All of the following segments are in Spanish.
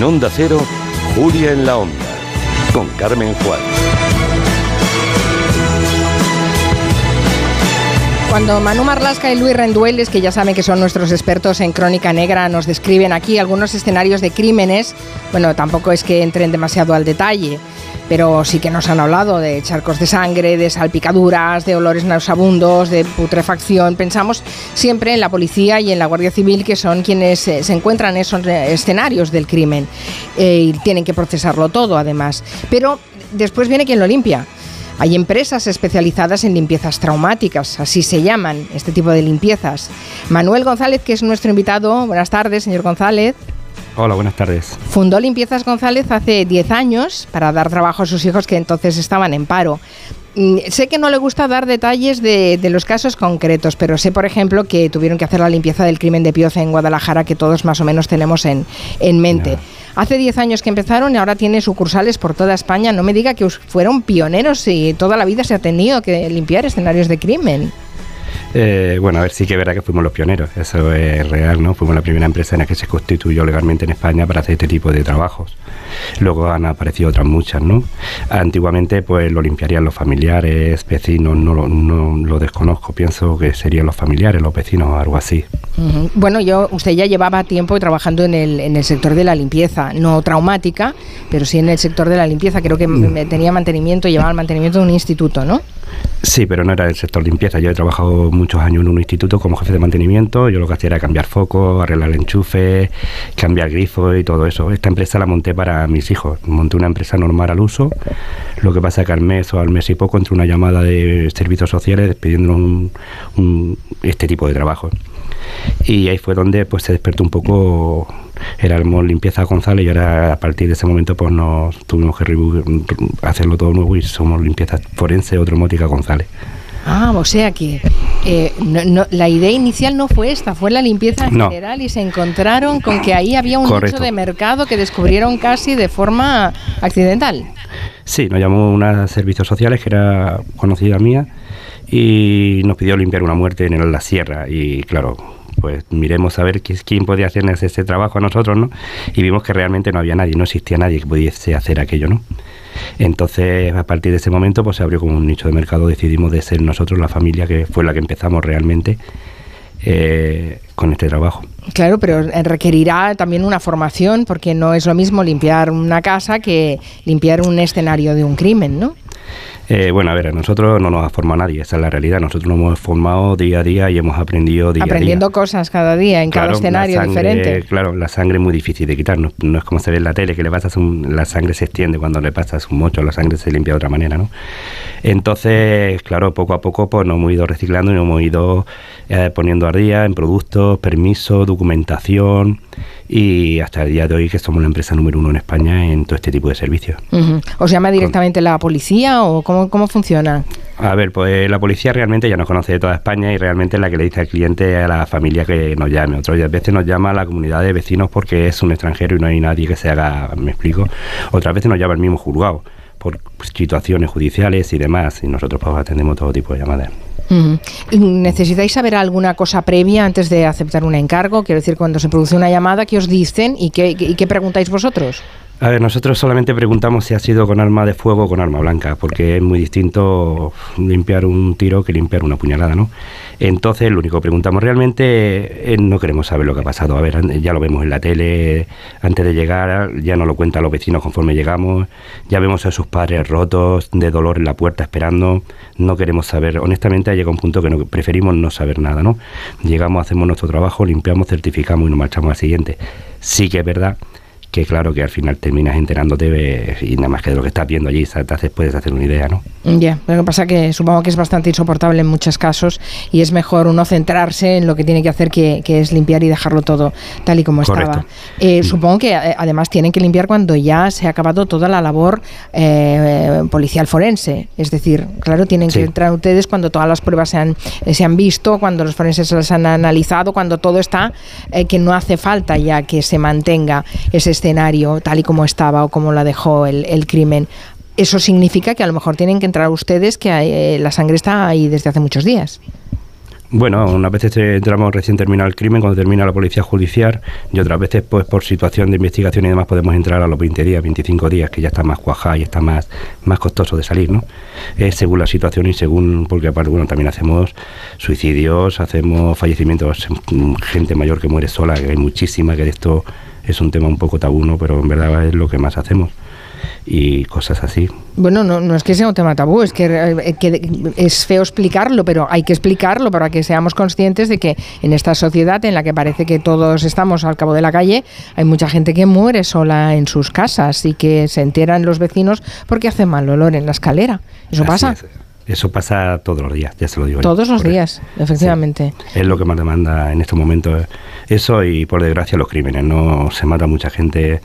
En Onda Cero, Julia en la Onda, con Carmen Juan. Cuando Manu Marlasca y Luis Rendueles, que ya saben que son nuestros expertos en crónica negra, nos describen aquí algunos escenarios de crímenes, bueno, tampoco es que entren demasiado al detalle, pero sí que nos han hablado de charcos de sangre, de salpicaduras, de olores nauseabundos, de putrefacción. Pensamos siempre en la policía y en la Guardia Civil, que son quienes eh, se encuentran en esos eh, escenarios del crimen eh, y tienen que procesarlo todo, además. Pero después viene quien lo limpia hay empresas especializadas en limpiezas traumáticas, así se llaman este tipo de limpiezas. Manuel González, que es nuestro invitado, buenas tardes, señor González. Hola, buenas tardes. Fundó Limpiezas González hace 10 años para dar trabajo a sus hijos que entonces estaban en paro. Mm, sé que no le gusta dar detalles de, los casos concretos, pero sé, por ejemplo, que tuvieron que hacer la limpieza del crimen de Pioza en Guadalajara, que todos más o menos tenemos en, mente. Hace 10 años que empezaron y ahora tiene sucursales por toda España. No me diga que fueron pioneros y toda la vida se ha tenido que limpiar escenarios de crimen. Eh, bueno, a ver, sí que verá que fuimos los pioneros, eso es real, ¿no? Fuimos la primera empresa en la que se constituyó legalmente en España para hacer este tipo de trabajos. Luego han aparecido otras muchas, ¿no? Antiguamente, pues lo limpiarían los familiares, vecinos, no, no lo desconozco, pienso que serían los familiares, los vecinos o algo así. Bueno, yo, usted ya llevaba tiempo trabajando en el, en el sector de la limpieza, no traumática, pero sí en el sector de la limpieza. Creo que mm. tenía mantenimiento, llevaba el mantenimiento de un instituto, ¿no? Sí, pero no era el sector limpieza. Yo he trabajado muchos años en un instituto como jefe de mantenimiento. Yo lo que hacía era cambiar foco, arreglar el enchufe, cambiar grifos y todo eso. Esta empresa la monté para mis hijos. Monté una empresa normal al uso. Lo que pasa es que al mes o al mes y poco entró una llamada de servicios sociales pidiéndonos un, este tipo de trabajo. Y ahí fue donde pues se despertó un poco éramos limpieza González y ahora a partir de ese momento pues nos tuvimos que hacerlo todo nuevo y somos limpieza forense o González. Ah, o sea que eh, la idea inicial no fue esta, fue la limpieza en general y se encontraron con que ahí había un nicho de mercado que descubrieron casi de forma accidental. Sí, nos llamó una servicios sociales que era conocida mía y nos pidió limpiar una muerte en la sierra y claro, pues miremos a ver quién podía hacer ese trabajo a nosotros, ¿no? Y vimos que realmente no había nadie, no existía nadie que pudiese hacer aquello, ¿no? Entonces, a partir de ese momento, pues se abrió como un nicho de mercado, decidimos de ser nosotros la familia que fue la que empezamos realmente eh, con este trabajo. Claro, pero requerirá también una formación, porque no es lo mismo limpiar una casa que limpiar un escenario de un crimen, ¿no? Eh, bueno, a ver, a nosotros no nos ha formado nadie, esa es la realidad. Nosotros nos hemos formado día a día y hemos aprendido día a día. Aprendiendo cosas cada día, en cada escenario diferente. Claro, la sangre es muy difícil de quitar. No, es como se ve en la tele, que le pasas un, la sangre se extiende cuando le pasas un mocho, la sangre se limpia de otra manera, ¿no? Entonces, claro, poco a poco pues nos hemos ido reciclando y nos hemos ido eh, poniendo a día en productos, permisos, documentación y hasta el día de hoy que somos la empresa número uno en España en todo este tipo de servicios. ¿Os llama directamente la policía o cómo, cómo funciona? A ver, pues la policía realmente ya nos conoce de toda España y realmente es la que le dice al cliente a la familia que nos llame. Otras veces nos llama a la comunidad de vecinos porque es un extranjero y no hay nadie que se haga, me explico. Otras veces nos llama el mismo juzgado por situaciones judiciales y demás y nosotros pues atendemos todo tipo de llamadas. ¿Necesitáis saber alguna cosa previa antes de aceptar un encargo? Quiero decir, cuando se produce una llamada, ¿qué os dicen y qué, y qué preguntáis vosotros? A ver, nosotros solamente preguntamos si ha sido con arma de fuego o con arma blanca, porque es muy distinto limpiar un tiro que limpiar una puñalada, ¿no? Entonces, lo único que preguntamos realmente, no queremos saber lo que ha pasado. A ver, ya lo vemos en la tele antes de llegar, ya nos lo cuentan los vecinos conforme llegamos, ya vemos a sus padres rotos, de dolor en la puerta esperando, no queremos saber. Honestamente, ha llegado un punto que no, preferimos no saber nada, ¿no? Llegamos, hacemos nuestro trabajo, limpiamos, certificamos y nos marchamos al siguiente. Sí que es verdad que claro que al final terminas enterándote y nada más que de lo que estás viendo allí, te puedes hacer una idea, ¿no? Ya, lo que pasa que supongo que es bastante insoportable en muchos casos y es mejor uno centrarse en lo que tiene que hacer, que, es limpiar y dejarlo todo tal y como estaba. Eh, mm. supongo que eh, además tienen que limpiar cuando ya se ha acabado toda la labor eh, policial forense, es decir, claro, tienen que entrar ustedes cuando todas las pruebas se han, se han visto, cuando los forenses se las han analizado, cuando todo está, que no hace falta ya que se mantenga ese escenario tal y como estaba o como la dejó el, crimen, eso significa que a lo mejor tienen que entrar ustedes que eh, la sangre está ahí desde hace muchos días. Bueno, unas veces entramos recién terminado el crimen, cuando termina la policía judicial, y otras veces, pues por situación de investigación y demás, podemos entrar a los 20 días, 25 días, que ya está más cuajada y está más, más costoso de salir, ¿no? Es según la situación y según, porque aparte, bueno, también hacemos suicidios, hacemos fallecimientos, gente mayor que muere sola, que hay muchísima, que esto es un tema un poco tabú, ¿no? Pero en verdad es lo que más hacemos y cosas así. Bueno, no, no es que sea un tema tabú, es que, eh, que, es feo explicarlo, pero hay que explicarlo para que seamos conscientes de que en esta sociedad en la que parece que todos estamos al cabo de la calle, hay mucha gente que muere sola en sus casas y que se enteran los vecinos porque hace mal olor en la escalera. ¿Eso pasa? Eso pasa todos los días, ya se lo digo. Todos los días, efectivamente. es lo que más demanda en estos momentos. Eso y por desgracia los crímenes. No se mata mucha gente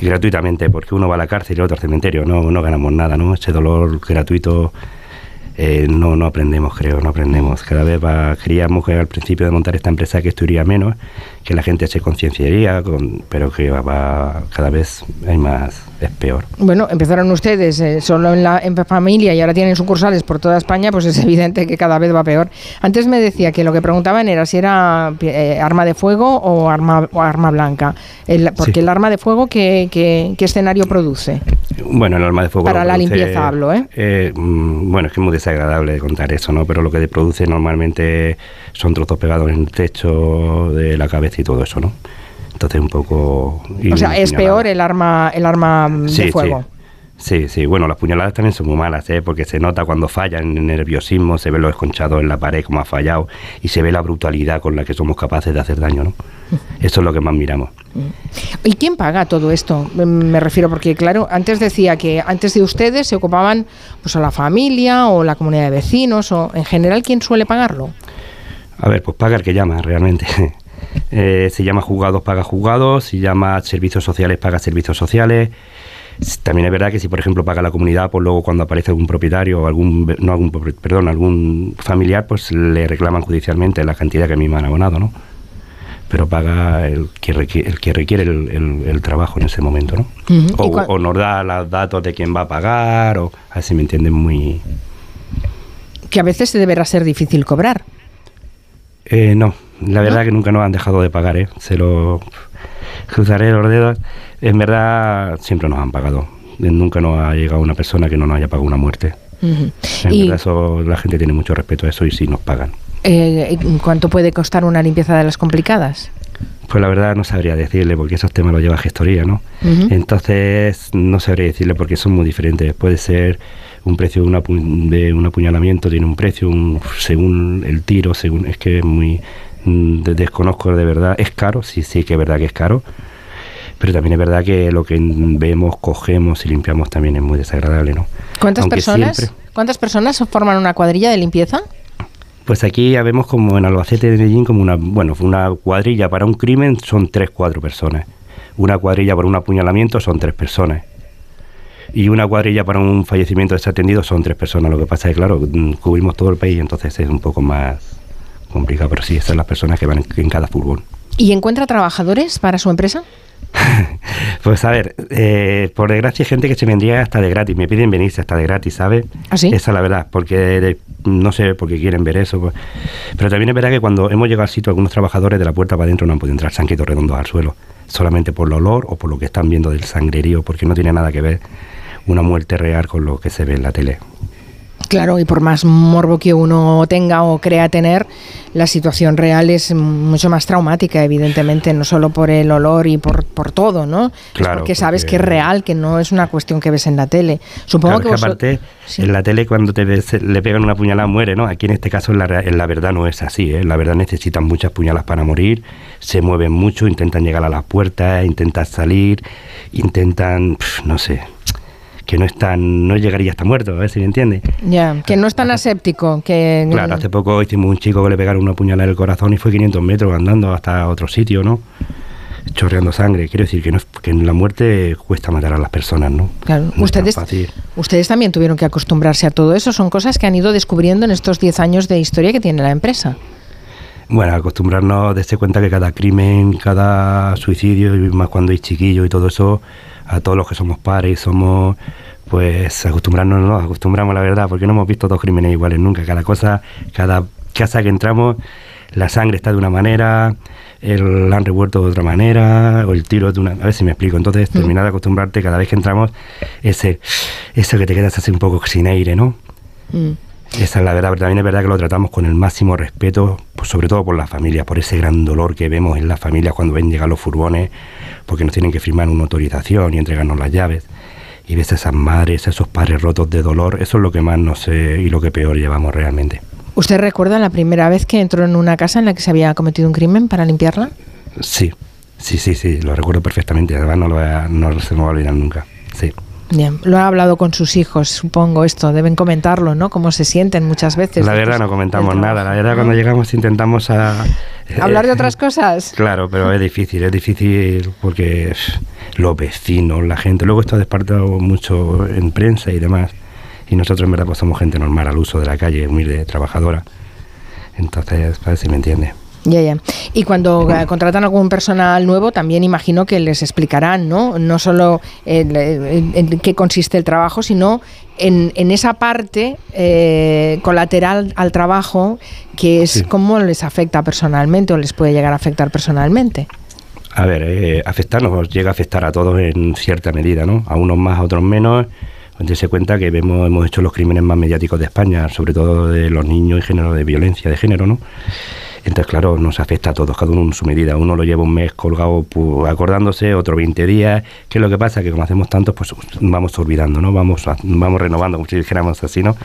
gratuitamente, porque uno va a la cárcel y otro al cementerio, no, no ganamos nada, ¿no? Ese dolor gratuito eh, no, no aprendemos, creo, no aprendemos. Cada vez va, creíamos que al principio de montar esta empresa que esto iría menos, que la gente se concienciaría, pero que va, cada vez hay más, es peor. Bueno, empezaron ustedes eh, solo en la en familia y ahora tienen sucursales por toda España, pues es evidente que cada vez va peor. Antes me decía que lo que preguntaban era si era eh, arma de fuego o arma, o arma blanca. porque el arma de fuego, ¿qué, qué, escenario produce? Bueno, el arma de fuego... Para la limpieza hablo, ¿eh? ¿eh? Bueno, es que es muy desagradable contar eso, ¿no? Pero lo que produce normalmente son trozos pegados en el techo de la cabeza y todo eso, ¿no? Entonces un poco... O sea, es peor el arma, el arma de fuego. Sí. Sí, Bueno, las puñaladas también son muy malas, ¿eh? porque se nota cuando fallan en el nerviosismo, se ve lo esconchado en la pared como ha fallado y se ve la brutalidad con la que somos capaces de hacer daño, ¿no? Eso es lo que más miramos. ¿Y quién paga todo esto? Me refiero porque, claro, antes decía que antes de ustedes se ocupaban pues a la familia o la comunidad de vecinos o en general, ¿quién suele pagarlo? A ver, pues paga el que llama realmente. Eh, se llama juzgados, paga juzgados, se llama servicios sociales, paga servicios sociales. También es verdad que si, por ejemplo, paga la comunidad, pues luego cuando aparece algún propietario o algún, no algún, perdón, algún familiar, pues le reclaman judicialmente la cantidad que a mí me han abonado, ¿no? Pero paga el que requiere el, que requiere el, trabajo en ese momento, ¿no? o, nos da los datos de quién va a pagar, o así me entienden muy... Que a veces se deberá ser difícil cobrar. Eh, no, la verdad que nunca nos han dejado de pagar, ¿eh? Se lo cruzaré los dedos. En verdad siempre nos han pagado. Nunca nos ha llegado una persona que no nos haya pagado una muerte. En verdad eso, la gente tiene mucho respeto a eso y sí nos pagan. Eh, ¿Cuánto puede costar una limpieza de las complicadas? Pues la verdad no sabría decirle porque esos temas los lleva gestoría, ¿no? Entonces no sabría decirle porque son muy diferentes. Puede ser un precio de, una, de un apuñalamiento, tiene un precio según el tiro, según es que es muy desconozco de verdad, es caro, sí, sí que es verdad que es caro, pero también es verdad que lo que vemos, cogemos y limpiamos también es muy desagradable, ¿no? ¿Cuántas personas? ¿Cuántas personas forman una cuadrilla de limpieza? Pues aquí ya vemos como en Albacete de Medellín como una, bueno, una cuadrilla para un crimen son tres, cuatro personas. Una cuadrilla para un apuñalamiento son tres personas. Y una cuadrilla para un fallecimiento desatendido son tres personas. Lo que pasa es que, claro, mm, cubrimos todo el país, entonces es un poco más complicado, pero sí, son las personas que van en, cada furgón. ¿Y encuentra trabajadores para su empresa? pues a ver, eh, por desgracia hay gente que se vendría hasta de gratis, me piden venirse hasta de gratis, ¿sabes? ¿Ah, Esa es la verdad, porque no sé por qué quieren ver eso. Pues. Pero también es verdad que cuando hemos llegado al sitio, algunos trabajadores de la puerta para adentro no han podido entrar, se han quedado redondos al suelo, solamente por el olor o por lo que están viendo del sangrerío, porque no tiene nada que ver una muerte real con lo que se ve en la tele. Claro, y por más morbo que uno tenga o crea tener, la situación real es mucho más traumática, evidentemente, no solo por el olor y por, por todo, ¿no? Claro, porque, sabes que es real, que no es una cuestión que ves en la tele. Supongo que, aparte, en la tele cuando te le pegan una puñalada muere, ¿no? Aquí en este caso en la, verdad no es así, ¿eh? La verdad necesitan muchas puñalas para morir, se mueven mucho, intentan llegar a las puertas, intentan salir, intentan, no sé, que no están, no llegaría hasta muerto, a ver si me entiende. Ya, que no es tan aséptico. Que... Claro, hace poco hicimos un chico que le pegaron una puñalada en el corazón y fue 500 metros andando hasta otro sitio, ¿no? chorreando sangre. Quiero decir que, no, que en la muerte cuesta matar a las personas, ¿no? Claro, ustedes, ustedes también tuvieron que acostumbrarse a todo eso. Son cosas que han ido descubriendo en estos 10 años de historia que tiene la empresa. Bueno, acostumbrarnos, darse cuenta que cada crimen, cada suicidio, y más cuando hay chiquillo y todo eso, a todos los que somos pares, somos pues acostumbrarnos, no nos acostumbramos la verdad, porque no hemos visto dos crímenes iguales nunca, cada cosa, cada, casa que entramos, la sangre está de una manera, el, la han revuelto de otra manera, o el tiro de una... A ver si me explico. Entonces, Mm. terminar de acostumbrarte cada vez que entramos, ese, eso que te quedas así un poco sin aire, ¿no? Mm. Esa es la verdad, pero también es verdad que lo tratamos con el máximo respeto, pues sobre todo por la familia, por ese gran dolor que vemos en las familias cuando ven llegar los furgones, porque nos tienen que firmar una autorización y entregarnos las llaves. Y ves a esas madres, a esos padres rotos de dolor, eso es lo que más nos sé y lo que peor llevamos realmente. ¿Usted recuerda la primera vez que entró en una casa en la que se había cometido un crimen para limpiarla? Sí, sí, sí, sí, lo recuerdo perfectamente, además no, lo a- no se me va a olvidar nunca. Sí. Bien, lo ha hablado con sus hijos, supongo esto, deben comentarlo, ¿no? Cómo se sienten muchas veces. La verdad no comentamos nada, la verdad ¿no? cuando llegamos intentamos a... ¿Hablar de eh, otras cosas? Claro, pero es difícil, es difícil porque los vecinos, la gente, luego esto ha despertado mucho en prensa y demás, y nosotros en verdad pues somos gente normal al uso de la calle, humilde, trabajadora, entonces, a ver si me entiende. Ya, ya. Y cuando eh, contratan algún personal nuevo, también imagino que les explicarán, ¿no? No solo el- el- en qué consiste el trabajo, sino en, en esa parte eh, colateral al trabajo, que es Sí. cómo les afecta personalmente o les puede llegar a afectar personalmente. A ver, eh, afectarnos llega a afectar a todos en cierta medida, ¿no? A unos más, a otros menos. Entonces se cuenta que vemos, hemos hecho los crímenes más mediáticos de España, sobre todo de los niños y género de violencia de género, ¿no? Entonces, claro, nos afecta a todos, cada uno en su medida. Uno lo lleva un mes colgado pu- acordándose, otro 20 días. ¿Qué es lo que pasa? Que como hacemos tantos, pues vamos olvidando, ¿no? Vamos, vamos renovando, como si dijéramos así, ¿no?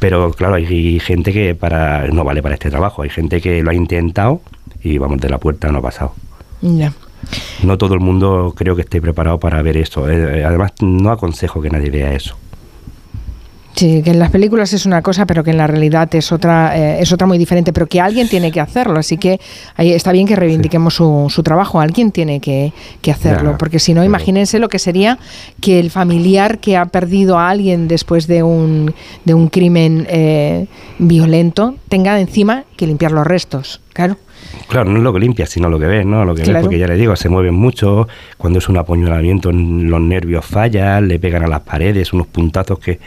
Pero claro, hay gente que para no vale para este trabajo. Hay gente que lo ha intentado y vamos de la puerta no ha pasado. Ya. No todo el mundo creo que esté preparado para ver eso. Eh, además, no aconsejo que nadie vea eso. Sí, que en las películas es una cosa, pero que en la realidad es otra, eh, es otra muy diferente, pero que alguien tiene que hacerlo, así que ahí está bien que reivindiquemos su, su trabajo, alguien tiene que, que hacerlo, Ya, porque si no, pero- imagínense lo que sería que el familiar que ha perdido a alguien después de un, de un crimen eh, violento tenga encima que limpiar los restos, claro. Claro, no es lo que limpias, sino lo que ves, ¿no? Lo que Claro. ves, porque ya le digo, se mueven mucho. Cuando es un apuñalamiento, los nervios fallan, le pegan a las paredes, unos puntazos que,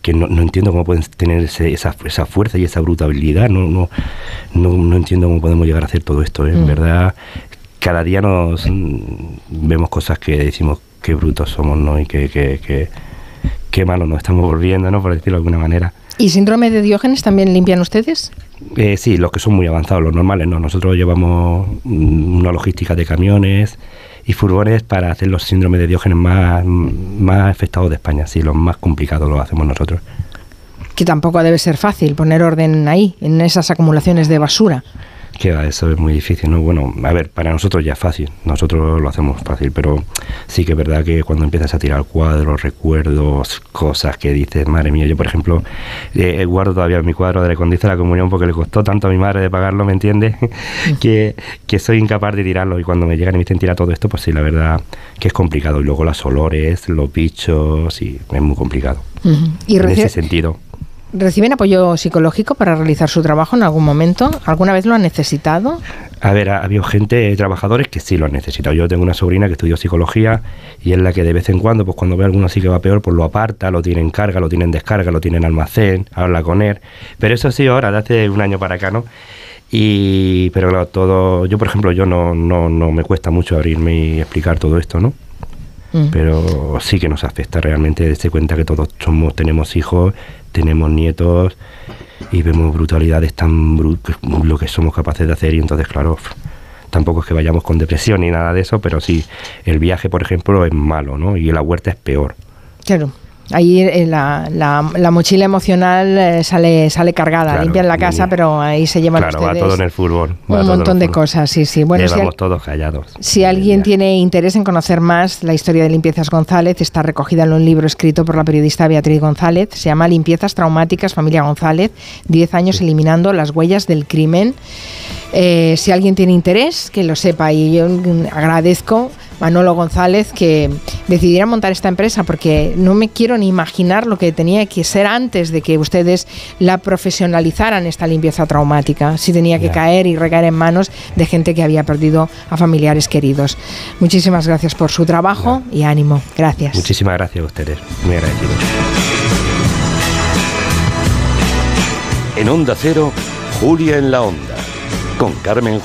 que no, no entiendo cómo pueden tener ese- esa, esa fuerza y esa brutalidad. No, no, no, no entiendo cómo podemos llegar a hacer todo esto. ¿eh? En Mm. verdad, cada día nos mm, vemos cosas que decimos qué brutos somos, ¿no? Y qué, qué, qué, qué malos nos estamos volviendo, ¿no? Por decirlo de alguna manera. ¿Y síndrome de Diógenes también limpian ustedes? Eh, sí, los que son muy avanzados, los normales, no. Nosotros llevamos mm, una logística de camiones y furgones para hacer los síndromes de Diógenes más, más afectados de España. Sí, los más complicados los hacemos nosotros. Que tampoco debe ser fácil poner orden ahí, en esas acumulaciones de basura. Que va, eso es muy difícil, ¿no? Bueno, a ver, para nosotros ya es fácil, nosotros lo hacemos fácil, pero sí que es verdad que cuando empiezas a tirar cuadros, recuerdos, cosas que dices, madre mía, yo por ejemplo, eh, guardo todavía mi cuadro de cuando hice la comunión porque le costó tanto a mi madre de pagarlo, ¿me entiendes? que, que soy incapaz de tirarlo y cuando me llegan y me dicen tirar todo esto, pues sí, la verdad que es complicado. Y luego los olores, los bichos, y es muy complicado. ¿Y en ese sentido. Reciben apoyo psicológico para realizar su trabajo en algún momento? ¿Alguna vez lo han necesitado? A ver, ha habido gente, trabajadores que sí lo han necesitado. Yo tengo una sobrina que estudió psicología y es la que de vez en cuando, pues cuando ve a alguno así que va peor, pues lo aparta, lo tiene en carga, lo tiene en descarga, lo tiene en almacén, habla con él. Pero eso sí, ahora, de hace un año para acá, ¿no? Y, pero claro, todo, yo por ejemplo, yo no, no, no me cuesta mucho abrirme y explicar todo esto, ¿no? Mm. Pero sí que nos afecta realmente darse cuenta que todos somos, tenemos hijos, tenemos nietos y vemos brutalidades tan bru- lo que somos capaces de hacer y entonces claro tampoco es que vayamos con depresión ni nada de eso pero sí el viaje por ejemplo es malo no y la huerta es peor Claro. Ahí eh, la, la- la mochila emocional eh, sale, sale cargada. Claro, Limpian la casa, y- pero ahí se llevan claro va todo en el fútbol un montón de cosas. Sí, sí. Bueno, si, llevamos al- todos callados si alguien Ya. tiene interés en conocer más la historia de Limpiezas González, está recogida en un libro escrito por la periodista Beatriz González. Se llama Limpiezas Traumáticas Familia González. Diez años eliminando las huellas del crimen. Eh, si alguien tiene interés, que lo sepa. Y yo mm, agradezco Manolo González que decidiera montar esta empresa porque no me quiero ni imaginar lo que tenía que ser antes de que ustedes la profesionalizaran esta limpieza traumática. Si tenía que caer y recaer en manos de gente que había perdido a familiares queridos. Muchísimas gracias por su trabajo y ánimo. Gracias. muchísimas gracias a ustedes muy agradecidos En Onda Cero, Julia en la Onda, con Carmen